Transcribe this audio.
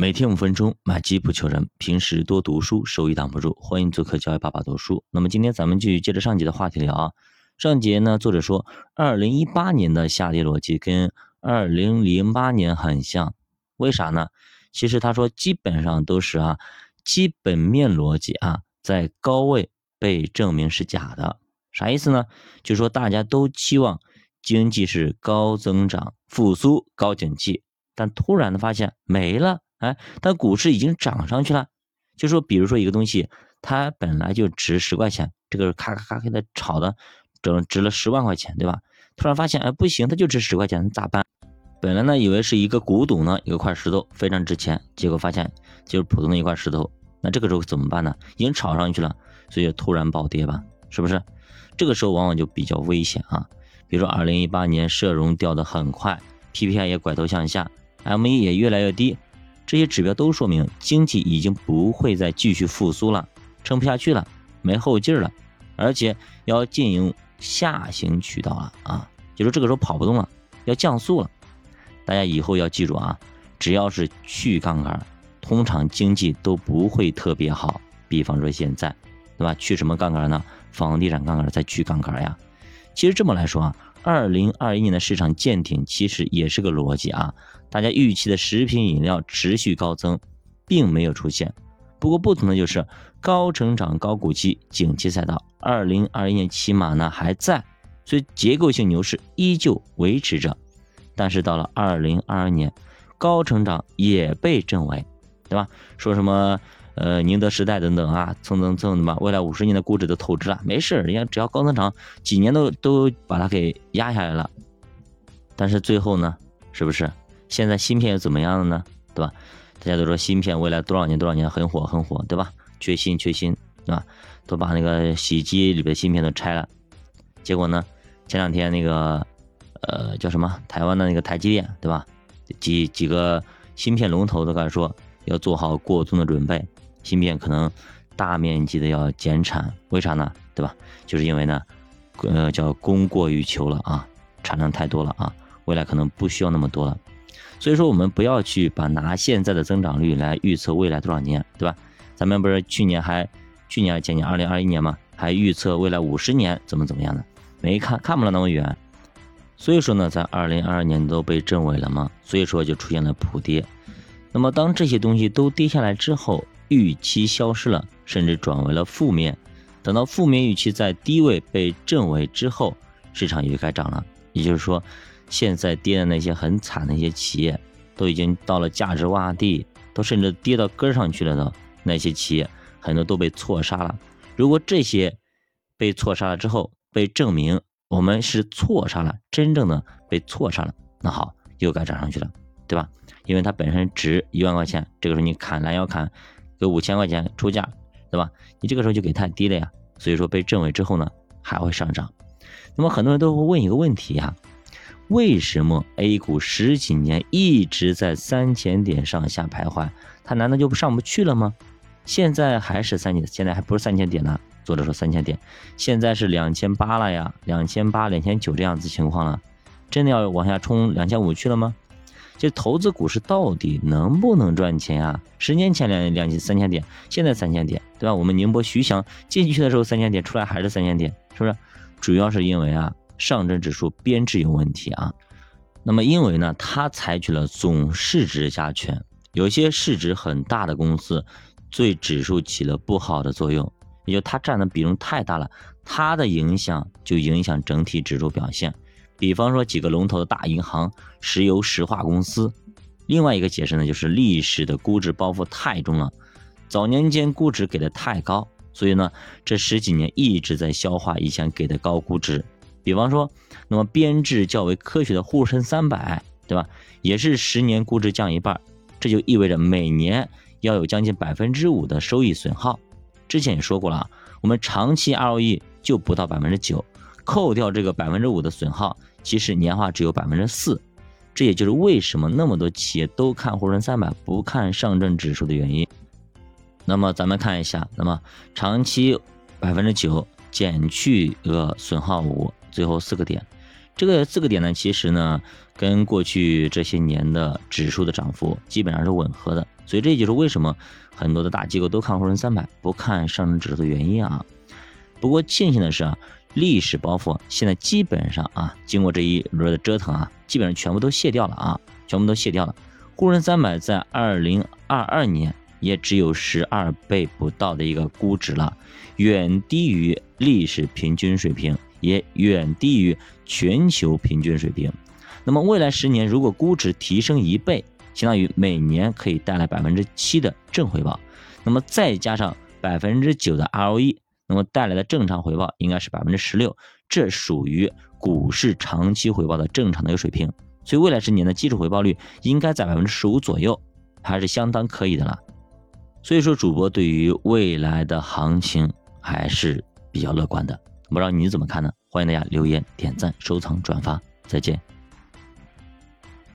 每天五分钟，买基不求人。平时多读书，收益挡不住。欢迎做客教育爸爸读书。那么今天咱们继续接着上节的话题聊啊。上节呢，作者说，二零一八年的下跌逻辑跟二零零八年很像，为啥呢？其实他说基本上都是啊，基本面逻辑啊，在高位被证明是假的。啥意思呢？就说大家都期望经济是高增长、复苏、高景气，但突然的发现没了。哎，但股市已经涨上去了，就说比如说一个东西，它本来就值十块钱，这个咔咔咔给它炒的，整值了十万块钱，对吧？突然发现，哎，不行，它就值十块钱，咋办？本来呢，以为是一个古董呢，一块石头非常值钱，结果发现就是普通的一块石头，那这个时候怎么办呢？已经炒上去了，所以突然暴跌吧，是不是？这个时候往往就比较危险啊。比如说二零一八年社融掉的很快，PPI 也拐头向下，M1 也越来越低。这些指标都说明经济已经不会再继续复苏了，撑不下去了，没后劲了，而且要进行下行渠道了啊，就是这个时候跑不动了，要降速了。大家以后要记住啊，只要是去杠杆，通常经济都不会特别好。比方说现在，对吧？去什么杠杆呢？房地产杠杆再去杠杆呀。其实这么来说啊。二零二一年的市场见顶，其实也是个逻辑啊。大家预期的食品饮料持续高增，并没有出现。不过不同的就是，高成长、高股息、景气赛道，二零二一年起码呢还在，所以结构性牛市依旧维持着。但是到了二零二二年，高成长也被证伪，对吧？说什么？呃，宁德时代等等啊，蹭蹭蹭的嘛，未来五十年的估值都透支了，没事，人家只要高增长，几年都都把它给压下来了。但是最后呢，是不是？现在芯片又怎么样了呢？对吧？大家都说芯片未来多少年多少年很火很火，对吧？缺芯缺芯，对吧？都把那个洗衣机里的芯片都拆了。结果呢，前两天那个呃叫什么台湾的那个台积电，对吧？几几个芯片龙头都开始说要做好过冬的准备。芯片可能大面积的要减产，为啥呢？对吧？就是因为呢，呃，叫供过于求了啊，产量太多了啊，未来可能不需要那么多了。所以说，我们不要去把拿现在的增长率来预测未来多少年，对吧？咱们不是去年还去年还前年二零二一年嘛，还预测未来五十年怎么怎么样的，没看看不了那么远。所以说呢，在二零二二年都被证伪了嘛，所以说就出现了普跌。那么当这些东西都跌下来之后，预期消失了，甚至转为了负面。等到负面预期在低位被证伪之后，市场也就该涨了。也就是说，现在跌的那些很惨的一些企业，都已经到了价值洼地，都甚至跌到根上去了的那些企业，很多都被错杀了。如果这些被错杀了之后被证明我们是错杀了，真正的被错杀了，那好，又该涨上去了，对吧？因为它本身值一万块钱，这个时候你砍拦腰砍。给五千块钱出价，对吧？你这个时候就给太低了呀，所以说被证伪之后呢，还会上涨。那么很多人都会问一个问题呀：为什么 A 股十几年一直在三千点上下徘徊，它难道就上不去了吗？现在还是三千，现在还不是三千点呢。作者说三千点，现在是两千八了呀，两千八、两千九这样子情况了，真的要往下冲两千五去了吗？这投资股市到底能不能赚钱啊？十年前两两千三千点，现在三千点，对吧？我们宁波徐翔进去的时候三千点，出来还是三千点，是不是？主要是因为啊，上证指数编制有问题啊。那么因为呢，它采取了总市值加权，有些市值很大的公司对指数起了不好的作用，也就它占的比重太大了，它的影响就影响整体指数表现。比方说几个龙头的大银行、石油石化公司，另外一个解释呢，就是历史的估值包袱太重了，早年间估值给的太高，所以呢，这十几年一直在消化以前给的高估值。比方说，那么编制较为科学的沪深三百，对吧？也是十年估值降一半，这就意味着每年要有将近百分之五的收益损耗。之前也说过了啊，我们长期 ROE 就不到百分之九，扣掉这个百分之五的损耗。其实年化只有百分之四，这也就是为什么那么多企业都看沪深三百不看上证指数的原因。那么咱们看一下，那么长期百分之九减去个损耗五，最后四个点，这个四个点呢，其实呢，跟过去这些年的指数的涨幅基本上是吻合的，所以这就是为什么很多的大机构都看沪深三百，不看上证指数的原因啊。不过庆幸的是啊，历史包袱现在基本上啊，经过这一轮的折腾啊，基本上全部都卸掉了啊，全部都卸掉了。沪深三百在二零二二年也只有十二倍不到的一个估值了，远低于历史平均水平。也远低于全球平均水平。那么未来十年，如果估值提升一倍，相当于每年可以带来百分之七的正回报。那么再加上百分之九的 ROE，那么带来的正常回报应该是百分之十六，这属于股市长期回报的正常的一个水平。所以未来十年的基础回报率应该在百分之十五左右，还是相当可以的了。所以说，主播对于未来的行情还是比较乐观的。不知道你怎么看呢？欢迎大家留言、点赞、收藏、转发，再见。